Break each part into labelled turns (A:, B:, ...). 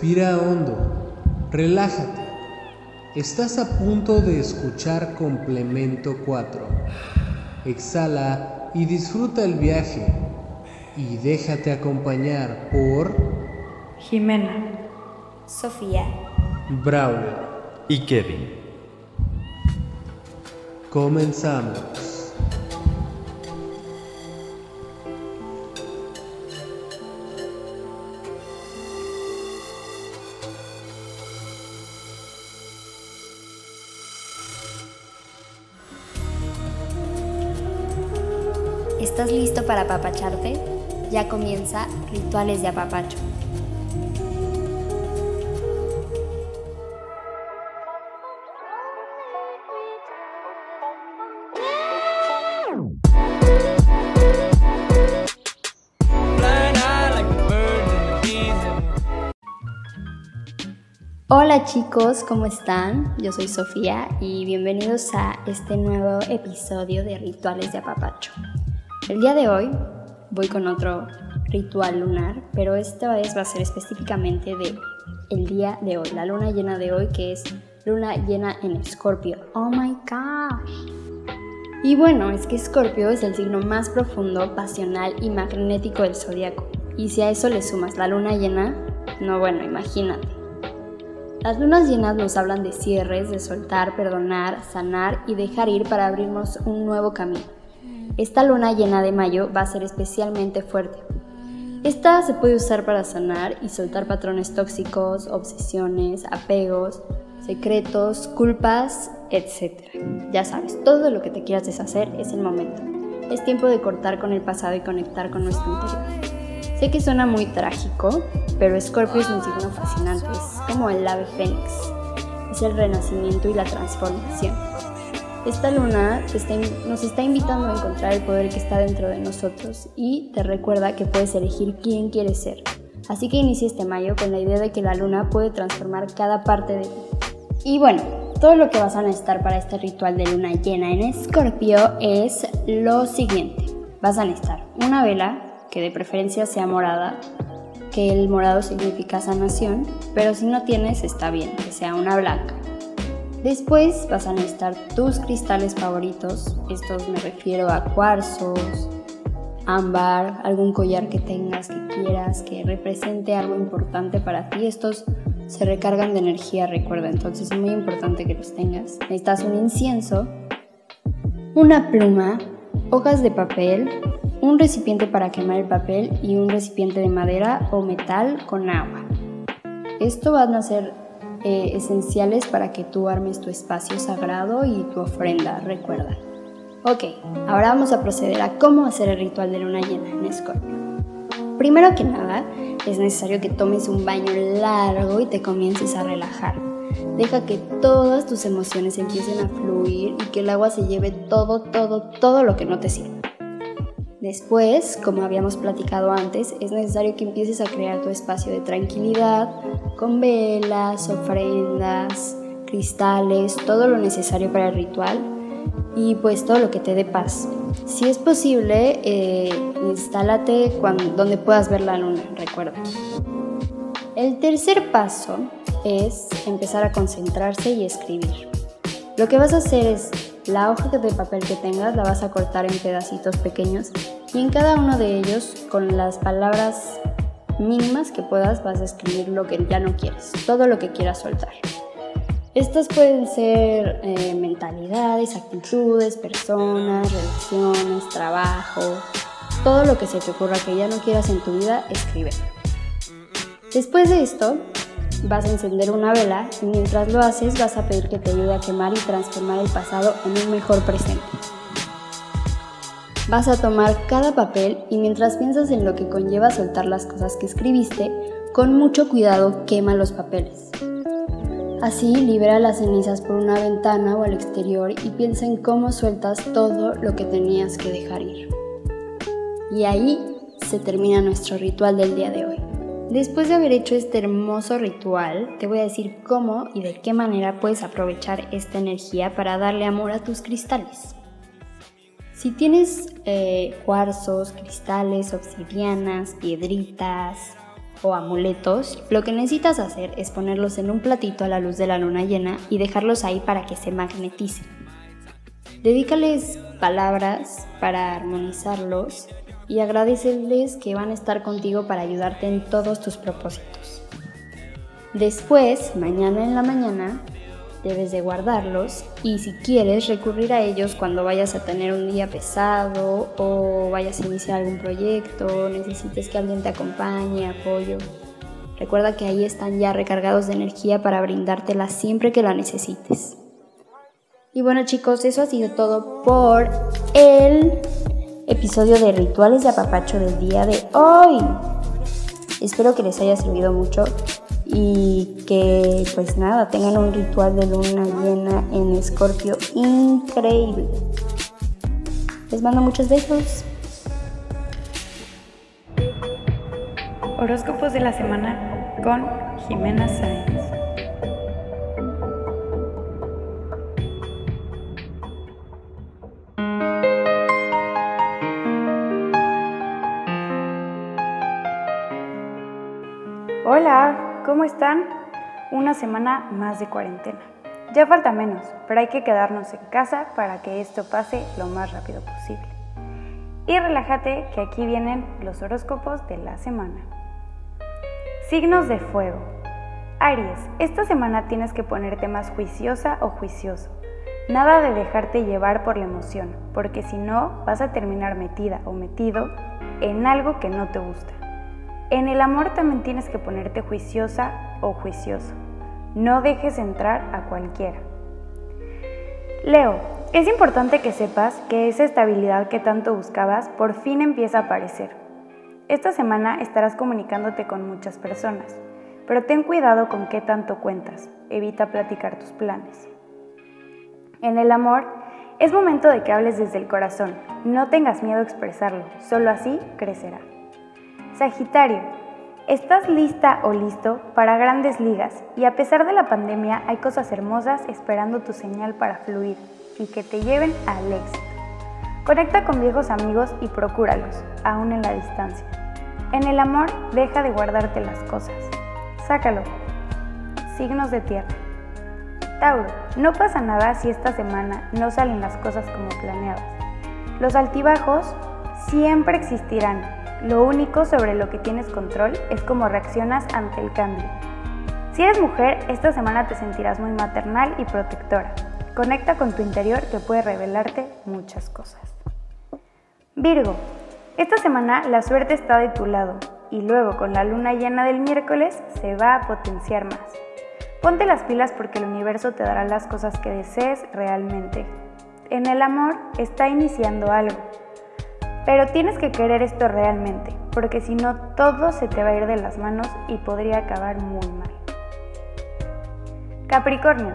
A: Respira hondo, relájate. Estás a punto de escuchar complemento 4. Exhala y disfruta el viaje. Y déjate acompañar por
B: Jimena,
C: Sofía,
A: Braulio.
D: y Kevin.
A: Comenzamos.
C: ¿Estás listo para apapacharte? Ya comienza Rituales de Apapacho. Hola chicos, ¿cómo están? Yo soy Sofía y bienvenidos a este nuevo episodio de Rituales de Apapacho. El día de hoy voy con otro ritual lunar, pero esta vez va a ser específicamente de el día de hoy, la luna llena de hoy que es luna llena en Escorpio. Oh my gosh. Y bueno, es que Escorpio es el signo más profundo, pasional y magnético del zodiaco. Y si a eso le sumas la luna llena, no bueno, imagínate. Las lunas llenas nos hablan de cierres, de soltar, perdonar, sanar y dejar ir para abrirnos un nuevo camino. Esta luna llena de mayo va a ser especialmente fuerte. Esta se puede usar para sanar y soltar patrones tóxicos, obsesiones, apegos, secretos, culpas, etc. Ya sabes, todo lo que te quieras deshacer es el momento. Es tiempo de cortar con el pasado y conectar con nuestro interior. Sé que suena muy trágico, pero Scorpio es un signo fascinante, es como el ave fénix, es el renacimiento y la transformación. Esta luna nos está invitando a encontrar el poder que está dentro de nosotros y te recuerda que puedes elegir quién quieres ser. Así que inicia este mayo con la idea de que la luna puede transformar cada parte de ti. Y bueno, todo lo que vas a necesitar para este ritual de luna llena en Escorpio es lo siguiente. Vas a necesitar una vela, que de preferencia sea morada, que el morado significa sanación, pero si no tienes está bien, que sea una blanca. Después vas a necesitar tus cristales favoritos, estos me refiero a cuarzos, ámbar, algún collar que tengas que quieras, que represente algo importante para ti. Estos se recargan de energía, recuerda, entonces es muy importante que los tengas. Necesitas un incienso, una pluma, hojas de papel, un recipiente para quemar el papel y un recipiente de madera o metal con agua. Esto van a ser eh, esenciales para que tú armes tu espacio sagrado y tu ofrenda, recuerda. Ok, ahora vamos a proceder a cómo hacer el ritual de luna llena en Escorpio. Primero que nada, es necesario que tomes un baño largo y te comiences a relajar. Deja que todas tus emociones empiecen a fluir y que el agua se lleve todo, todo, todo lo que no te sirve. Después, como habíamos platicado antes, es necesario que empieces a crear tu espacio de tranquilidad con velas, ofrendas, cristales, todo lo necesario para el ritual y pues todo lo que te dé paz. Si es posible, eh, instálate donde puedas ver la luna, recuerda. El tercer paso es empezar a concentrarse y escribir. Lo que vas a hacer es la hoja de papel que tengas la vas a cortar en pedacitos pequeños y en cada uno de ellos con las palabras mínimas que puedas vas a escribir lo que ya no quieres, todo lo que quieras soltar. Estas pueden ser eh, mentalidades, actitudes, personas, relaciones, trabajo, todo lo que se te ocurra que ya no quieras en tu vida, escribe. Después de esto, vas a encender una vela y mientras lo haces vas a pedir que te ayude a quemar y transformar el pasado en un mejor presente. Vas a tomar cada papel y mientras piensas en lo que conlleva soltar las cosas que escribiste, con mucho cuidado quema los papeles. Así libera las cenizas por una ventana o al exterior y piensa en cómo sueltas todo lo que tenías que dejar ir. Y ahí se termina nuestro ritual del día de hoy. Después de haber hecho este hermoso ritual, te voy a decir cómo y de qué manera puedes aprovechar esta energía para darle amor a tus cristales. Si tienes eh, cuarzos, cristales, obsidianas, piedritas, o amuletos, lo que necesitas hacer es ponerlos en un platito a la luz de la luna llena y dejarlos ahí para que se magneticen. Dedícales palabras para armonizarlos y agradecerles que van a estar contigo para ayudarte en todos tus propósitos. Después, mañana en la mañana, debes de guardarlos y si quieres recurrir a ellos cuando vayas a tener un día pesado o vayas a iniciar algún proyecto, necesites que alguien te acompañe, apoyo. Recuerda que ahí están ya recargados de energía para brindártela siempre que la necesites. Y bueno chicos, eso ha sido todo por el episodio de Rituales de Apapacho del día de hoy. Espero que les haya servido mucho y que pues nada, tengan un ritual de luna llena en Escorpio increíble. Les mando muchos besos.
B: Horóscopos de la semana con Jimena Sáenz. Hola, ¿Cómo están? Una semana más de cuarentena. Ya falta menos, pero hay que quedarnos en casa para que esto pase lo más rápido posible. Y relájate que aquí vienen los horóscopos de la semana. Signos de fuego. Aries, esta semana tienes que ponerte más juiciosa o juicioso. Nada de dejarte llevar por la emoción, porque si no vas a terminar metida o metido en algo que no te gusta. En el amor también tienes que ponerte juiciosa o juicioso. No dejes entrar a cualquiera. Leo, es importante que sepas que esa estabilidad que tanto buscabas por fin empieza a aparecer. Esta semana estarás comunicándote con muchas personas, pero ten cuidado con qué tanto cuentas. Evita platicar tus planes. En el amor, es momento de que hables desde el corazón. No tengas miedo a expresarlo, solo así crecerá. Sagitario, estás lista o listo para grandes ligas y a pesar de la pandemia hay cosas hermosas esperando tu señal para fluir y que te lleven al éxito. Conecta con viejos amigos y procúralos, aún en la distancia. En el amor, deja de guardarte las cosas. Sácalo. Signos de tierra. Tauro, no pasa nada si esta semana no salen las cosas como planeabas. Los altibajos siempre existirán lo único sobre lo que tienes control es cómo reaccionas ante el cambio. Si eres mujer, esta semana te sentirás muy maternal y protectora. Conecta con tu interior que puede revelarte muchas cosas. Virgo, esta semana la suerte está de tu lado y luego con la luna llena del miércoles se va a potenciar más. Ponte las pilas porque el universo te dará las cosas que desees realmente. En el amor está iniciando algo pero tienes que querer esto realmente, porque si no todo se te va a ir de las manos y podría acabar muy mal. Capricornio,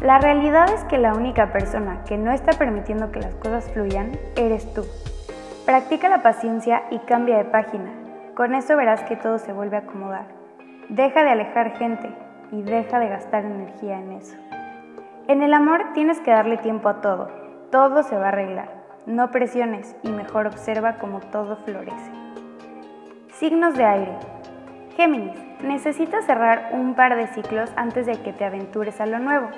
B: la realidad es que la única persona que no está permitiendo que las cosas fluyan eres tú. Practica la paciencia y cambia de página. Con eso verás que todo se vuelve a acomodar. Deja de alejar gente y deja de gastar energía en eso. En el amor tienes que darle tiempo a todo. Todo se va a arreglar. No presiones y mejor observa cómo todo florece. Signos de aire. Géminis, necesitas cerrar un par de ciclos antes de que te aventures a lo nuevo.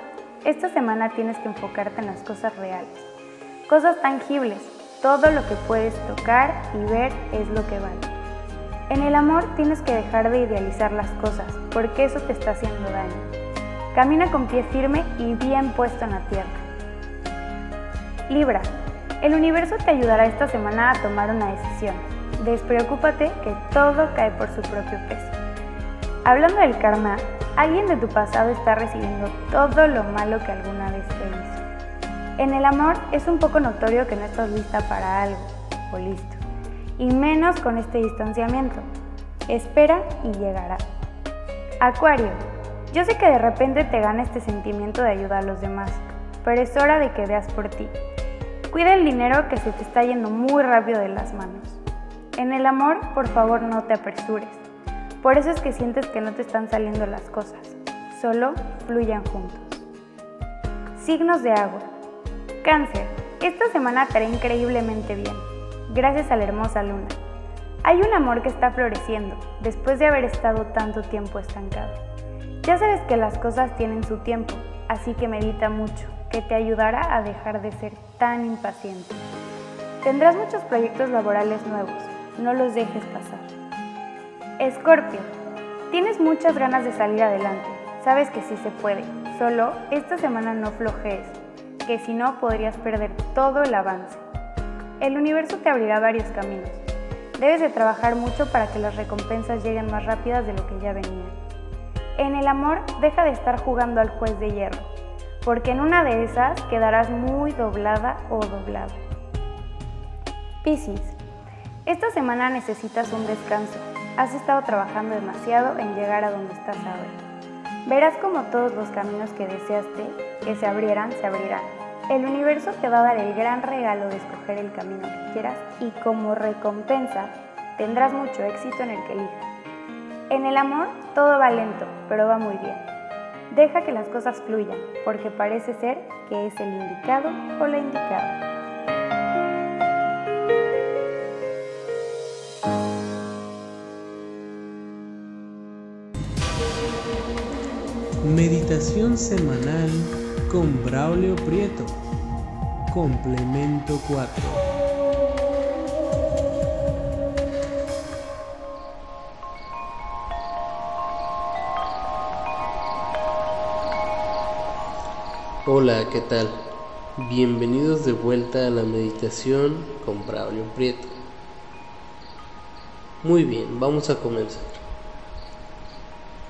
B: Esta semana tienes que enfocarte en las cosas reales, cosas tangibles. Todo lo que puedes tocar y ver es lo que vale. En el amor tienes que dejar de idealizar las cosas, porque eso te está haciendo daño. Camina con pie firme y bien puesto en la tierra. Libra, el universo te ayudará esta semana a tomar una decisión. Despreocúpate que todo cae por su propio peso. Hablando del karma, alguien de tu pasado está recibiendo todo lo malo que alguna vez te hizo. En el amor es un poco notorio que no estás lista para algo o listo, y menos con este distanciamiento. Espera y llegará. Acuario, yo sé que de repente te gana este sentimiento de ayudar a los demás, pero es hora de que veas por ti Cuida el dinero que se te está yendo muy rápido de las manos. En el amor, por favor, no te apresures. Por eso es que sientes que no te están saliendo las cosas. Solo fluyan juntos. Signos de agua. Cáncer. Esta semana te hará increíblemente bien, gracias a la hermosa luna. Hay un amor que está floreciendo después de haber estado tanto tiempo estancado. Ya sabes que las cosas tienen su tiempo, así que medita mucho, que te ayudará a dejar de ser tan impaciente. Tendrás muchos proyectos laborales nuevos, no los dejes pasar. Escorpio, tienes muchas ganas de salir adelante, sabes que sí se puede, solo esta semana no flojees, que si no podrías perder todo el avance. El universo te abrirá varios caminos. Debes de trabajar mucho para que las recompensas lleguen más rápidas de lo que ya venían. En el amor, deja de estar jugando al juez de hierro, porque en una de esas quedarás muy doblada o doblado. Piscis, esta semana necesitas un descanso. Has estado trabajando demasiado en llegar a donde estás ahora. Verás como todos los caminos que deseaste que se abrieran, se abrirán. El universo te va a dar el gran regalo de escoger el camino que quieras y como recompensa tendrás mucho éxito en el que elijas. En el amor todo va lento, pero va muy bien. Deja que las cosas fluyan, porque parece ser que es el indicado o la indicada.
A: Meditación semanal con Braulio Prieto. Complemento 4. Hola, ¿qué tal? Bienvenidos de vuelta a la meditación con Braulio Prieto. Muy bien, vamos a comenzar.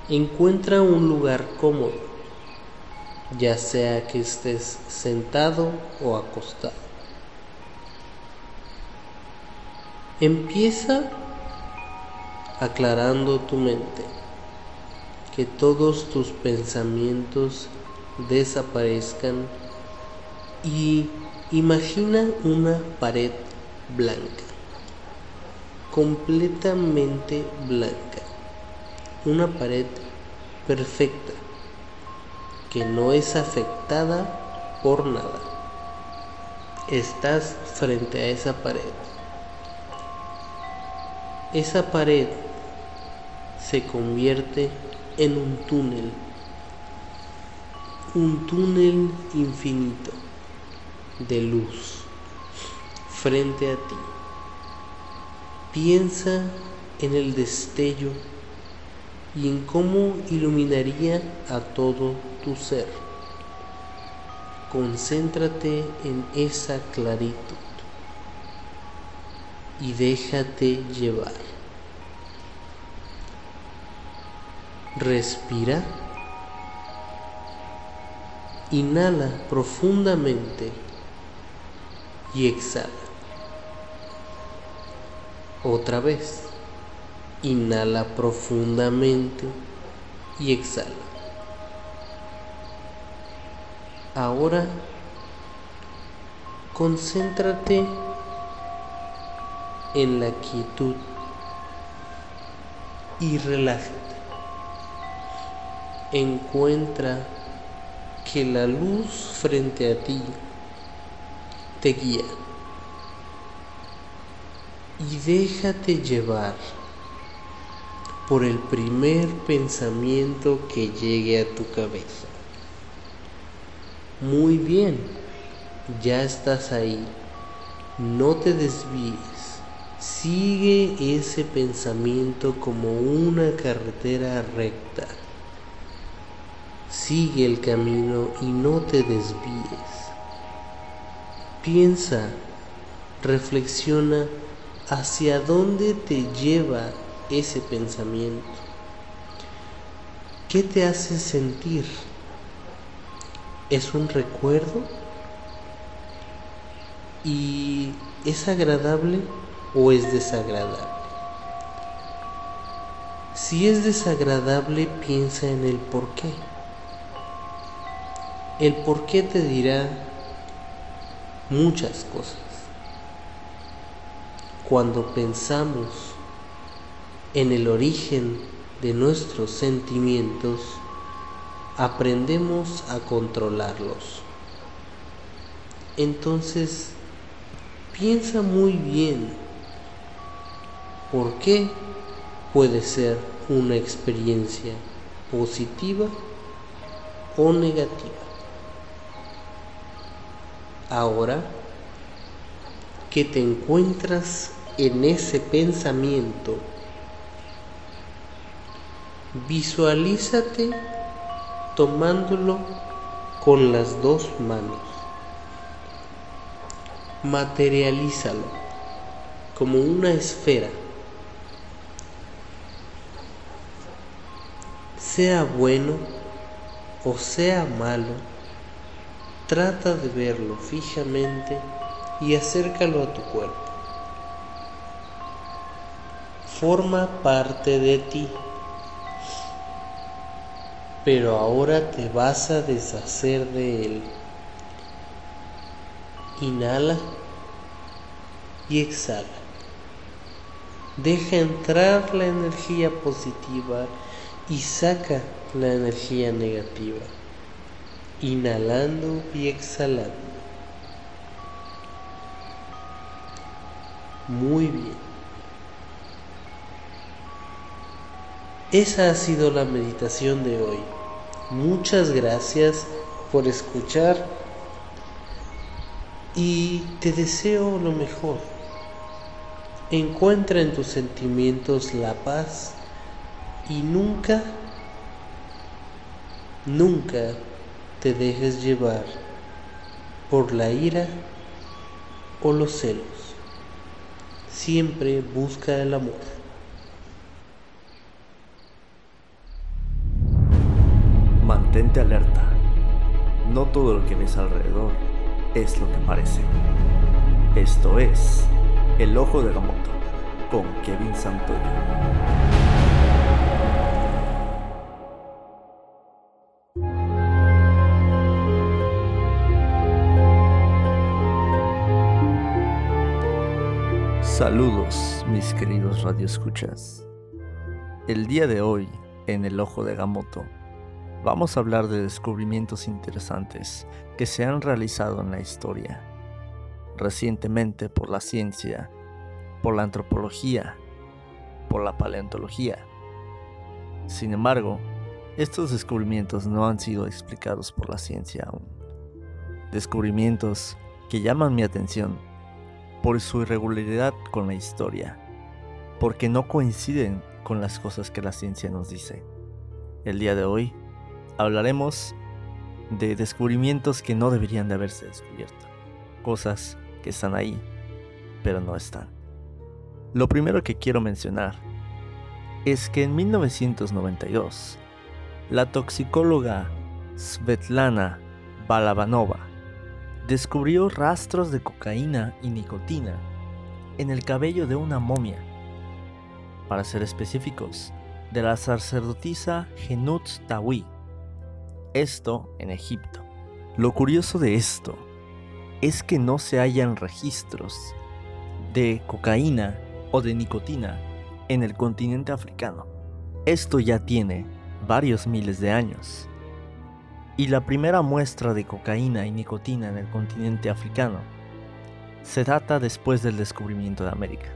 A: Encuentra un lugar cómodo, ya sea que estés sentado o acostado. Empieza aclarando tu mente, que todos tus pensamientos desaparezcan y imagina una pared blanca, completamente blanca una pared perfecta que no es afectada por nada. Estás frente a esa pared. Esa pared se convierte en un túnel, un túnel infinito de luz frente a ti. Piensa en el destello y en cómo iluminaría a todo tu ser. Concéntrate en esa claritud y déjate llevar. Respira. Inhala profundamente y exhala. Otra vez. Inhala profundamente y exhala. Ahora concéntrate en la quietud y relájate. Encuentra que la luz frente a ti te guía y déjate llevar por el primer pensamiento que llegue a tu cabeza. Muy bien, ya estás ahí. No te desvíes. Sigue ese pensamiento como una carretera recta. Sigue el camino y no te desvíes. Piensa, reflexiona hacia dónde te lleva ese pensamiento? ¿Qué te hace sentir? ¿Es un recuerdo? ¿Y es agradable o es desagradable? Si es desagradable, piensa en el por qué. El por qué te dirá muchas cosas. Cuando pensamos en el origen de nuestros sentimientos, aprendemos a controlarlos. Entonces, piensa muy bien por qué puede ser una experiencia positiva o negativa. Ahora que te encuentras en ese pensamiento, visualízate tomándolo con las dos manos. Materialízalo como una esfera. Sea bueno o sea malo, trata de verlo fijamente y acércalo a tu cuerpo. Forma parte de ti, pero ahora te vas a deshacer de él. Inhala y exhala. Deja entrar la energía positiva y saca la energía negativa, inhalando y exhalando. Muy bien. Esa ha sido la meditación de hoy. Muchas gracias por escuchar y te deseo lo mejor. Encuentra en tus sentimientos la paz y nunca, nunca te dejes llevar por la ira o los celos siempre busca el amor.
D: Mantente alerta. No todo lo que ves alrededor es lo que parece. Esto es El Ojo de Gamoto con Kevin Santoyo. Saludos, mis queridos radioescuchas. El día de hoy, en El Ojo de Gamoto, vamos a hablar de descubrimientos interesantes que se han realizado en la historia, recientemente por la ciencia, por la antropología, por la paleontología. Sin embargo, estos descubrimientos no han sido explicados por la ciencia aún. Descubrimientos que llaman mi atención por su irregularidad con la historia, porque no coinciden con las cosas que la ciencia nos dice. El día de hoy hablaremos de descubrimientos que no deberían de haberse descubierto, cosas que están ahí, pero no están. Lo primero que quiero mencionar es que en 1992, la toxicóloga Svetlana Balabanova descubrió rastros de cocaína y nicotina en el cabello de una momia. Para ser específicos, de la sacerdotisa Genut Tawi. Esto en Egipto. Lo curioso de esto es que no se hallan registros de cocaína o de nicotina en el continente africano. Esto ya tiene varios miles de años y la primera muestra de cocaína y nicotina en el continente africano se data después del descubrimiento de América,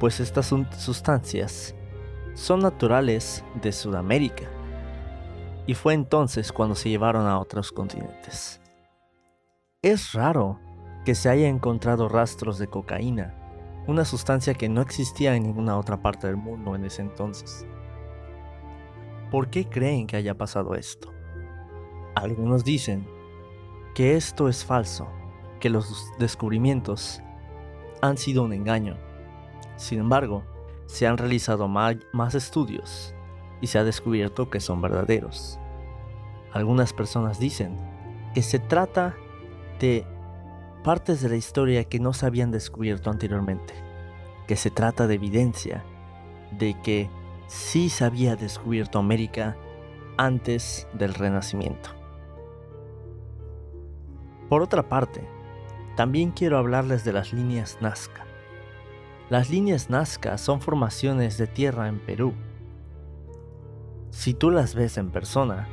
D: pues estas sustancias son naturales de Sudamérica y fue entonces cuando se llevaron a otros continentes. Es raro que se haya encontrado rastros de cocaína, una sustancia que no existía en ninguna otra parte del mundo en ese entonces. ¿Por qué creen que haya pasado esto? Algunos dicen que esto es falso, que los descubrimientos han sido un engaño. Sin embargo, se han realizado más estudios y se ha descubierto que son verdaderos. Algunas personas dicen que se trata de partes de la historia que no se habían descubierto anteriormente, que se trata de evidencia de que sí se había descubierto América antes del Renacimiento. Por otra parte, también quiero hablarles de las líneas Nazca. Las líneas Nazca son formaciones de tierra en Perú. Si tú las ves en persona,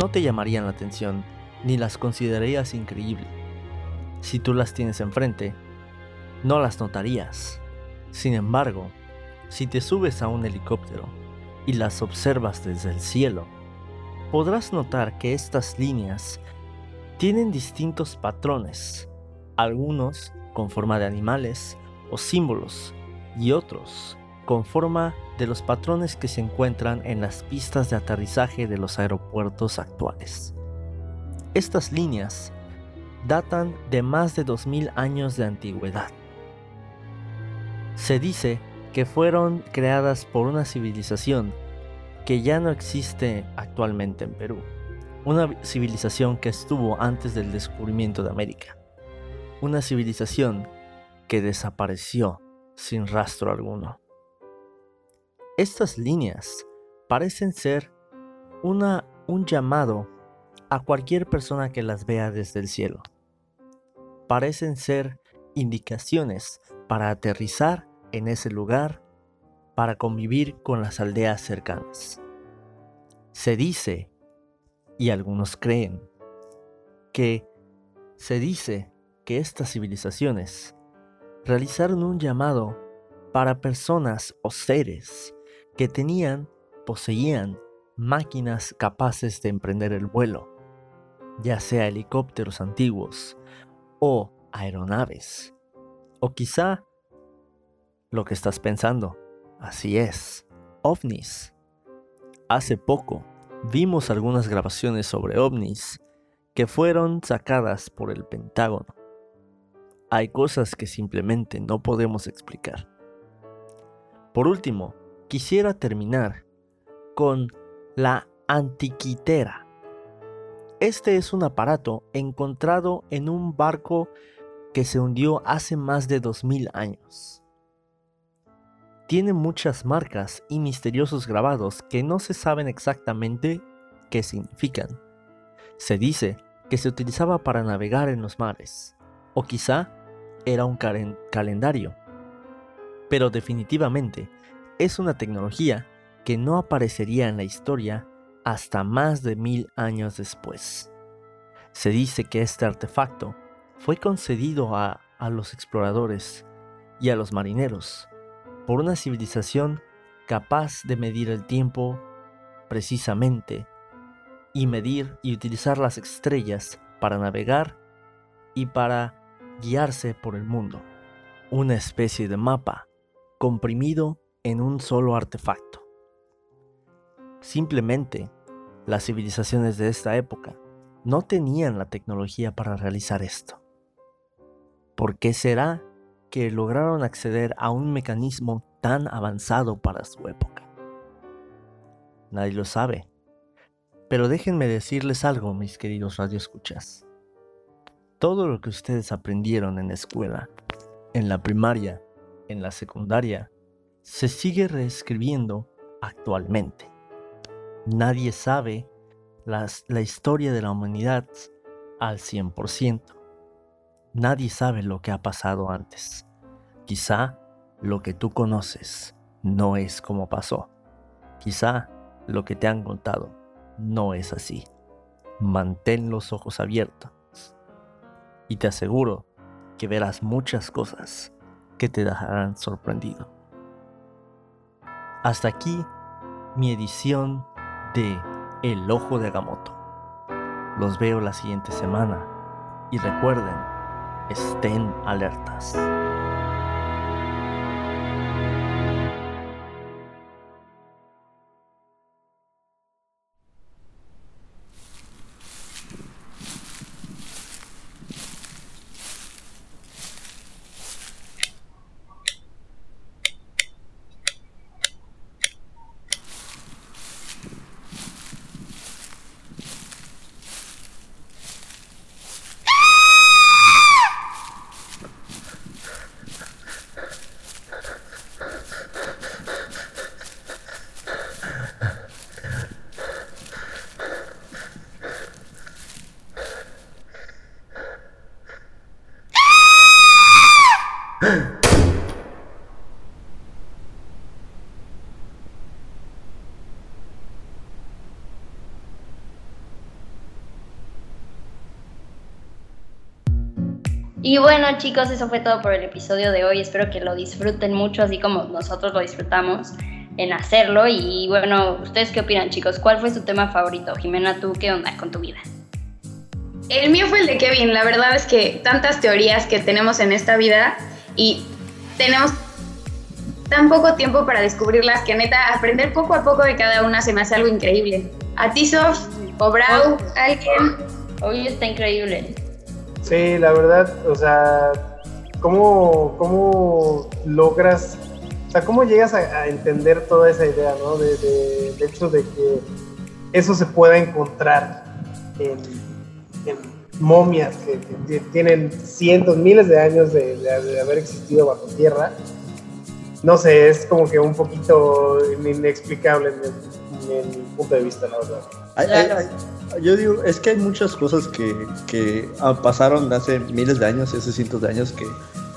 D: no te llamarían la atención ni las considerarías increíbles. Si tú las tienes enfrente, no las notarías. Sin embargo, si te subes a un helicóptero y las observas desde el cielo, podrás notar que estas líneas tienen distintos patrones, algunos con forma de animales o símbolos y otros con forma de los patrones que se encuentran en las pistas de aterrizaje de los aeropuertos actuales. Estas líneas datan de más de 2000 años de antigüedad. Se dice que fueron creadas por una civilización que ya no existe actualmente en Perú, una civilización que estuvo antes del descubrimiento de América, una civilización que desapareció sin rastro alguno. Estas líneas parecen ser una, un llamado a cualquier persona que las vea desde el cielo. Parecen ser indicaciones para aterrizar en ese lugar, para convivir con las aldeas cercanas. Se dice, y algunos creen, que se dice que estas civilizaciones realizaron un llamado para personas o seres que tenían, poseían máquinas capaces de emprender el vuelo, ya sea helicópteros antiguos o aeronaves, o quizá lo que estás pensando, así es, ovnis. Hace poco vimos algunas grabaciones sobre ovnis que fueron sacadas por el Pentágono. Hay cosas que simplemente no podemos explicar. Por último, quisiera terminar con la antiquitera. Este es un aparato encontrado en un barco que se hundió hace más de 2000 años. Tiene muchas marcas y misteriosos grabados que no se saben exactamente qué significan. Se dice que se utilizaba para navegar en los mares, o quizá era un calendario. Pero definitivamente es una tecnología que no aparecería en la historia hasta más de mil años después. Se dice que este artefacto fue concedido a, a los exploradores y a los marineros por una civilización capaz de medir el tiempo precisamente y medir y utilizar las estrellas para navegar y para guiarse por el mundo. Una especie de mapa comprimido en un solo artefacto. Simplemente, las civilizaciones de esta época no tenían la tecnología para realizar esto. ¿Por qué será que lograron acceder a un mecanismo tan avanzado para su época? Nadie lo sabe. Pero déjenme decirles algo, mis queridos radioescuchas. Todo lo que ustedes aprendieron en la escuela, en la primaria, en la secundaria, se sigue reescribiendo actualmente. Nadie sabe la historia de la humanidad al 100%. Nadie sabe lo que ha pasado antes. Quizá lo que tú conoces no es como pasó. Quizá lo que te han contado no es así. Mantén los ojos abiertos y te aseguro que verás muchas cosas que te dejarán sorprendido. Hasta aquí mi edición de El Ojo de Agamotto. Los veo la siguiente semana y recuerden, estén alertas.
E: Y bueno chicos, eso fue todo por el episodio de hoy. Espero que lo disfruten mucho, así como nosotros lo disfrutamos en hacerlo. Y bueno, ¿ustedes qué opinan chicos? ¿Cuál fue su tema favorito? Jimena, ¿tú qué onda con tu vida?
F: El mío fue el de Kevin. La verdad es que tantas teorías que tenemos en esta vida y tenemos tan poco tiempo para descubrirlas que neta aprender poco a poco de cada una se me hace algo increíble. A ti, Sof, o Brau, alguien.
E: Hoy está increíble.
G: Sí, la verdad, o sea, ¿cómo, cómo logras, o sea, cómo llegas a, entender toda esa idea, ¿no? De, hecho de que eso se pueda encontrar en, momias que, tienen cientos, miles de años de, de haber existido bajo tierra no sé, es como que un poquito inexplicable en, mi punto de vista, la verdad.
H: Yo digo, es que hay muchas cosas que, que pasaron hace miles de años, hace cientos de años, que,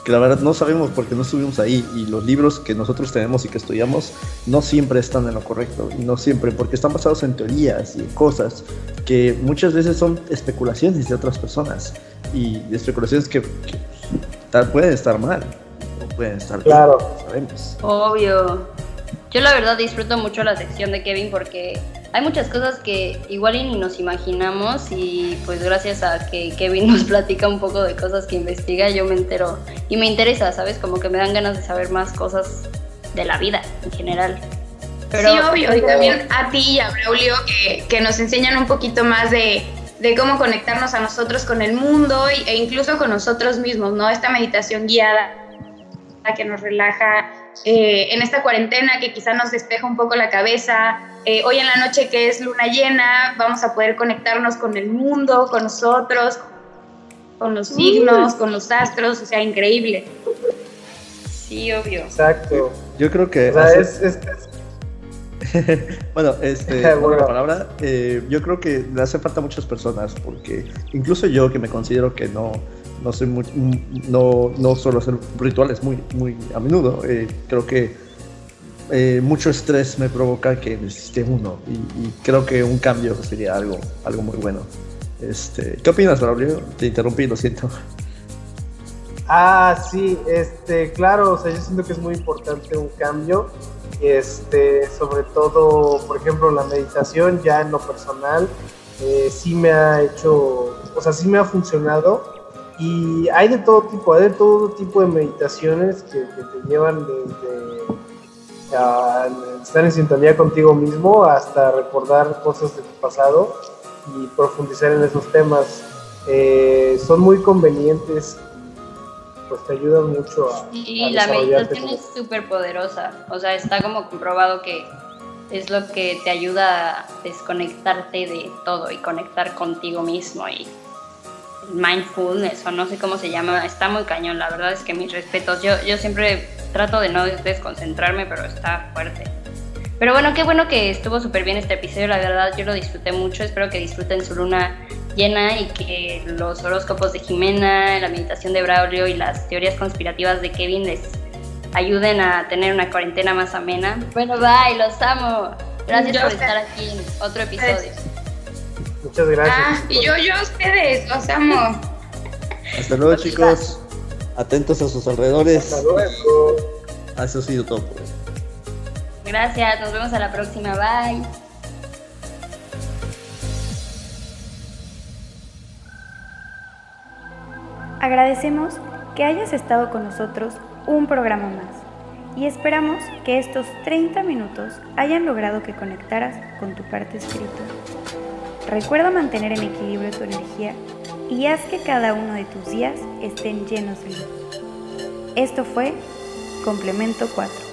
H: que, la verdad no sabemos porque no estuvimos ahí y los libros que nosotros tenemos y que estudiamos no siempre están en lo correcto y no siempre, porque están basados en teorías y cosas que muchas veces son especulaciones de otras personas y especulaciones que, que pueden estar mal pueden estar
G: claro.
E: sabemos. Obvio. Yo la verdad disfruto mucho la sección de Kevin porque hay muchas cosas que igual y ni nos imaginamos y pues gracias a que Kevin nos platica un poco de cosas que investiga yo me entero y me interesa, ¿sabes? Como que me dan ganas de saber más cosas de la vida en general.
F: Pero, sí, obvio, y también a ti y a Braulio que, que nos enseñan un poquito más de, de, cómo conectarnos a nosotros con el mundo e incluso con nosotros mismos, ¿no? Esta meditación guiada que nos relaja eh, en esta cuarentena, que quizá nos despeja un poco la cabeza. Eh, hoy en la noche que es luna llena, vamos a poder conectarnos con el mundo, con nosotros, con los signos, con los astros, o sea, increíble. Sí, obvio.
G: Exacto.
H: Yo creo que... bueno, este, bueno. palabra, eh, yo creo que le hace falta a muchas personas, porque incluso yo que me considero que no, no soy muy, no, no suelo hacer rituales muy, muy a menudo. Eh, creo que eh, mucho estrés me provoca que necesite uno y, creo que un cambio sería algo, algo muy bueno. Este, ¿Qué opinas, Braulio? Te interrumpí, lo siento.
G: Ah, sí, este, claro, o sea, yo siento que es muy importante un cambio, este, sobre todo, por ejemplo, la meditación ya en lo personal, eh, sí me ha hecho, o sea, sí me ha funcionado, y hay de todo tipo, hay de todo tipo de meditaciones que, te llevan desde estar en sintonía contigo mismo hasta recordar cosas de tu pasado y profundizar en esos temas. Eh, son muy convenientes pues te ayudan mucho a...
E: Y la meditación es súper poderosa, o sea, está como comprobado que es lo que te ayuda a desconectarte de todo y conectar contigo mismo y mindfulness o no sé cómo se llama, está muy cañón, la verdad es que mis respetos, yo, yo siempre trato de no desconcentrarme, pero está fuerte. Pero bueno, qué bueno que estuvo súper bien este episodio, la verdad yo lo disfruté mucho, espero que disfruten su luna llena y que los horóscopos de Jimena, la meditación de Braulio y las teorías conspirativas de Kevin les ayuden a tener una cuarentena más amena. Bueno, bye, los amo. Gracias por estar aquí en otro episodio.
G: Muchas gracias.
F: Ah, y yo, yo a ustedes, los amo.
H: Hasta luego, chicos. Atentos a sus alrededores.
G: Hasta luego.
H: Ah, eso ha sido todo.
E: Gracias, nos vemos a la próxima. Bye.
F: Agradecemos que hayas estado con nosotros un programa más y esperamos que estos 30 minutos hayan logrado que conectaras con tu parte espiritual. Recuerda mantener en equilibrio tu energía y haz que cada uno de tus días estén llenos de luz. Esto fue Complemento 4.